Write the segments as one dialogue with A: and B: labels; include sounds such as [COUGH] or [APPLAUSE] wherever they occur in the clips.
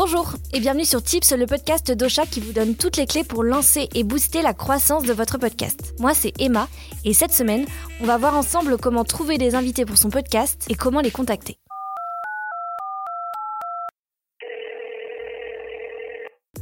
A: Bonjour et bienvenue sur Tips, le podcast d'Ocha qui vous donne toutes les clés pour lancer et booster la croissance de votre podcast. Moi c'est Emma et cette semaine, on va voir ensemble comment trouver des invités pour son podcast et comment les contacter.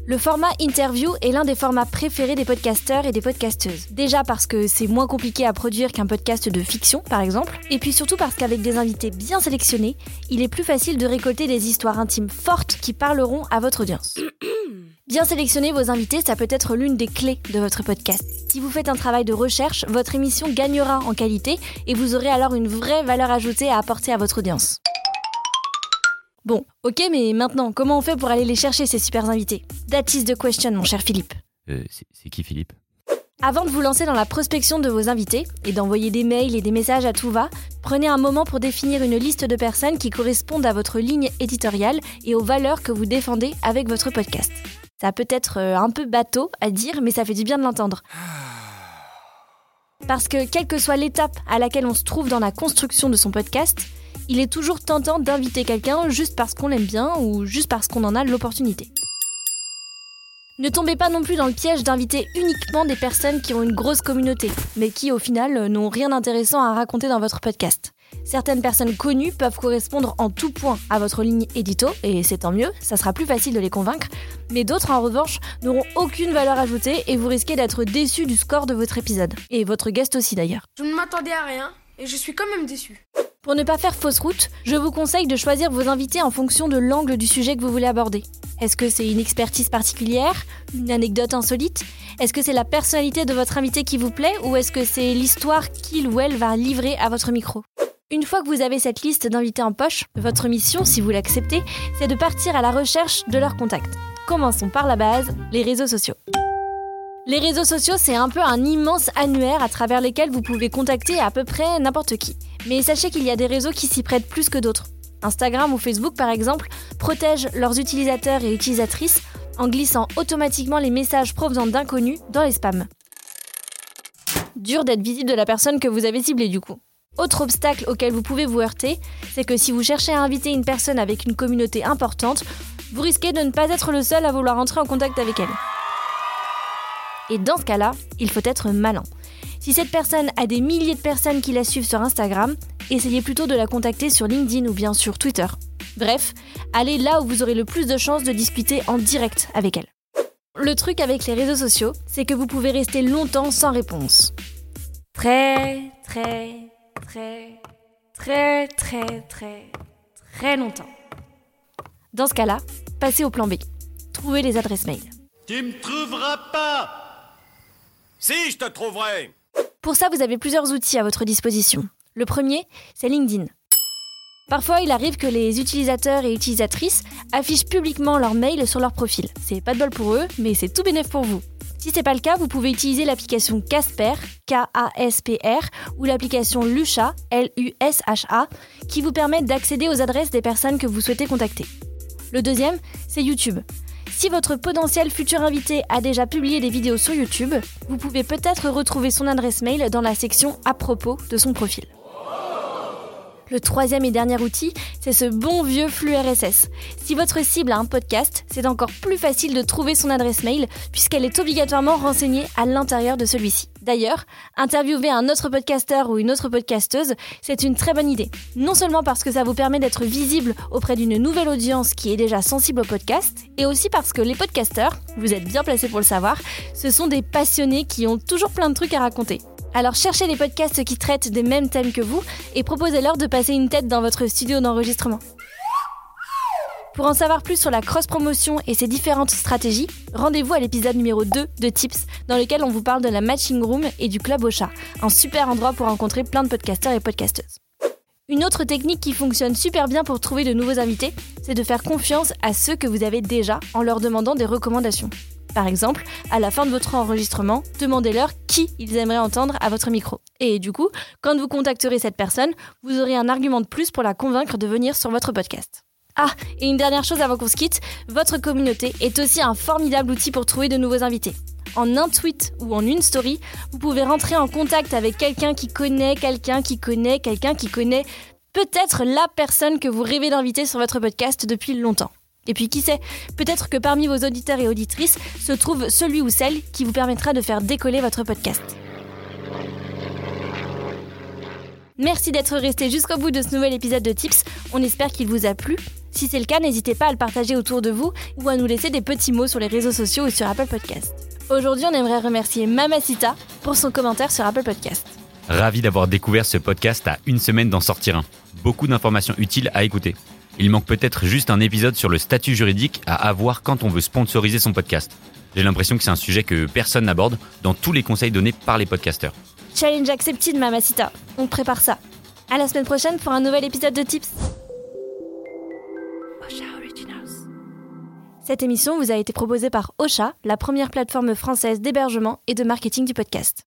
A: Le format interview est l'un des formats préférés des podcasteurs et des podcasteuses. Déjà parce que c'est moins compliqué à produire qu'un podcast de fiction, par exemple, et puis surtout parce qu'avec des invités bien sélectionnés, il est plus facile de récolter des histoires intimes fortes qui parleront à votre audience. [COUGHS] Bien sélectionner vos invités, ça peut être l'une des clés de votre podcast. Si vous faites un travail de recherche, votre émission gagnera en qualité et vous aurez alors une vraie valeur ajoutée à apporter à votre audience. Bon, ok, mais maintenant, comment on fait pour aller les chercher, ces super invités? That is the question, mon cher Philippe.
B: Euh, c'est qui Philippe?
A: Avant de vous lancer dans la prospection de vos invités et d'envoyer des mails et des messages à tout va, prenez un moment pour définir une liste de personnes qui correspondent à votre ligne éditoriale et aux valeurs que vous défendez avec votre podcast. Ça peut être euh, un peu bateau à dire, mais ça fait du bien de l'entendre. Parce que quelle que soit l'étape à laquelle on se trouve dans la construction de son podcast, il est toujours tentant d'inviter quelqu'un juste parce qu'on l'aime bien ou juste parce qu'on en a l'opportunité. Ne tombez pas non plus dans le piège d'inviter uniquement des personnes qui ont une grosse communauté, mais qui au final n'ont rien d'intéressant à raconter dans votre podcast. Certaines personnes connues peuvent correspondre en tout point à votre ligne édito, et c'est tant mieux, ça sera plus facile de les convaincre, mais d'autres en revanche n'auront aucune valeur ajoutée et vous risquez d'être déçu du score de votre épisode. Et votre guest aussi d'ailleurs.
C: Je ne m'attendais à rien, et je suis quand même déçu.
A: Pour ne pas faire fausse route, je vous conseille de choisir vos invités en fonction de l'angle du sujet que vous voulez aborder. Est-ce que c'est une expertise particulière Une anecdote insolite? Est-ce que c'est la personnalité de votre invité qui vous plaît? Ou est-ce que c'est l'histoire qu'il ou elle va livrer à votre micro? Une fois que vous avez cette liste d'invités en poche, votre mission, si vous l'acceptez, c'est de partir à la recherche de leurs contacts. Commençons par la base, les réseaux sociaux. Les réseaux sociaux, c'est un peu un immense annuaire à travers lesquels vous pouvez contacter à peu près n'importe qui. Mais sachez qu'il y a des réseaux qui s'y prêtent plus que d'autres. Instagram ou Facebook, par exemple, protègent leurs utilisateurs et utilisatrices en glissant automatiquement les messages provenant d'inconnus dans les spams. Dur d'être visible de la personne que vous avez ciblée du coup. Autre obstacle auquel vous pouvez vous heurter, c'est que si vous cherchez à inviter une personne avec une communauté importante, vous risquez de ne pas être le seul à vouloir entrer en contact avec elle. Et dans ce cas-là, il faut être malin. Si cette personne a des milliers de personnes qui la suivent sur Instagram, essayez plutôt de la contacter sur LinkedIn ou bien sur Twitter. Bref, allez là où vous aurez le plus de chances de discuter en direct avec elle. Le truc avec les réseaux sociaux, c'est que vous pouvez rester longtemps sans réponse. Très, très, très, très, très, très, très longtemps. Dans ce cas-là, passez au plan B. Trouvez les adresses mail.
D: Tu me trouveras pas si, je te trouverai
A: Pour ça, vous avez plusieurs outils à votre disposition. Le premier, c'est LinkedIn. Parfois, il arrive que les utilisateurs et utilisatrices affichent publiquement leur mail sur leur profil. C'est pas de bol pour eux, mais c'est tout bénéf pour vous. Si c'est pas le cas, vous pouvez utiliser l'application Casper, K-A-S-P-R, ou l'application Lusha, L-U-S-H-A, qui vous permettent d'accéder aux adresses des personnes que vous souhaitez contacter. Le deuxième, c'est YouTube. Si votre potentiel futur invité a déjà publié des vidéos sur YouTube, vous pouvez peut-être retrouver son adresse mail dans la section à propos de son profil. Le troisième et dernier outil, c'est ce bon vieux flux RSS. Si votre cible a un podcast, c'est encore plus facile de trouver son adresse mail puisqu'elle est obligatoirement renseignée à l'intérieur de celui-ci. D'ailleurs, interviewer un autre podcasteur ou une autre podcasteuse, c'est une très bonne idée. Non seulement parce que ça vous permet d'être visible auprès d'une nouvelle audience qui est déjà sensible au podcast, et aussi parce que les podcasteurs, vous êtes bien placés pour le savoir, ce sont des passionnés qui ont toujours plein de trucs à raconter. Alors cherchez les podcasts qui traitent des mêmes thèmes que vous et proposez-leur de passer une tête dans votre studio d'enregistrement. Pour en savoir plus sur la cross-promotion et ses différentes stratégies, rendez-vous à l'épisode numéro 2 de Tips, dans lequel on vous parle de la Matching Room et du Club au chat, un super endroit pour rencontrer plein de podcasteurs et podcasteuses. Une autre technique qui fonctionne super bien pour trouver de nouveaux invités, c'est de faire confiance à ceux que vous avez déjà en leur demandant des recommandations. Par exemple, à la fin de votre enregistrement, demandez-leur qui ils aimeraient entendre à votre micro. Et du coup, quand vous contacterez cette personne, vous aurez un argument de plus pour la convaincre de venir sur votre podcast. Ah, et une dernière chose avant qu'on se quitte, votre communauté est aussi un formidable outil pour trouver de nouveaux invités. En un tweet ou en une story, vous pouvez rentrer en contact avec quelqu'un qui connaît quelqu'un qui connaît quelqu'un qui connaît peut-être la personne que vous rêvez d'inviter sur votre podcast depuis longtemps. Et puis qui sait, peut-être que parmi vos auditeurs et auditrices se trouve celui ou celle qui vous permettra de faire décoller votre podcast. Merci d'être resté jusqu'au bout de ce nouvel épisode de Tips. On espère qu'il vous a plu. Si c'est le cas, n'hésitez pas à le partager autour de vous ou à nous laisser des petits mots sur les réseaux sociaux ou sur Apple Podcast. Aujourd'hui, on aimerait remercier Mamacita pour son commentaire sur Apple Podcast.
B: Ravi d'avoir découvert ce podcast à une semaine d'en sortir un. Beaucoup d'informations utiles à écouter. Il manque peut-être juste un épisode sur le statut juridique à avoir quand on veut sponsoriser son podcast. J'ai l'impression que c'est un sujet que personne n'aborde dans tous les conseils donnés par les podcasteurs.
A: Challenge accepted, Mamacita. On prépare ça. À la semaine prochaine pour un nouvel épisode de Tips. Osha Originals. Cette émission vous a été proposée par Osha, la première plateforme française d'hébergement et de marketing du podcast.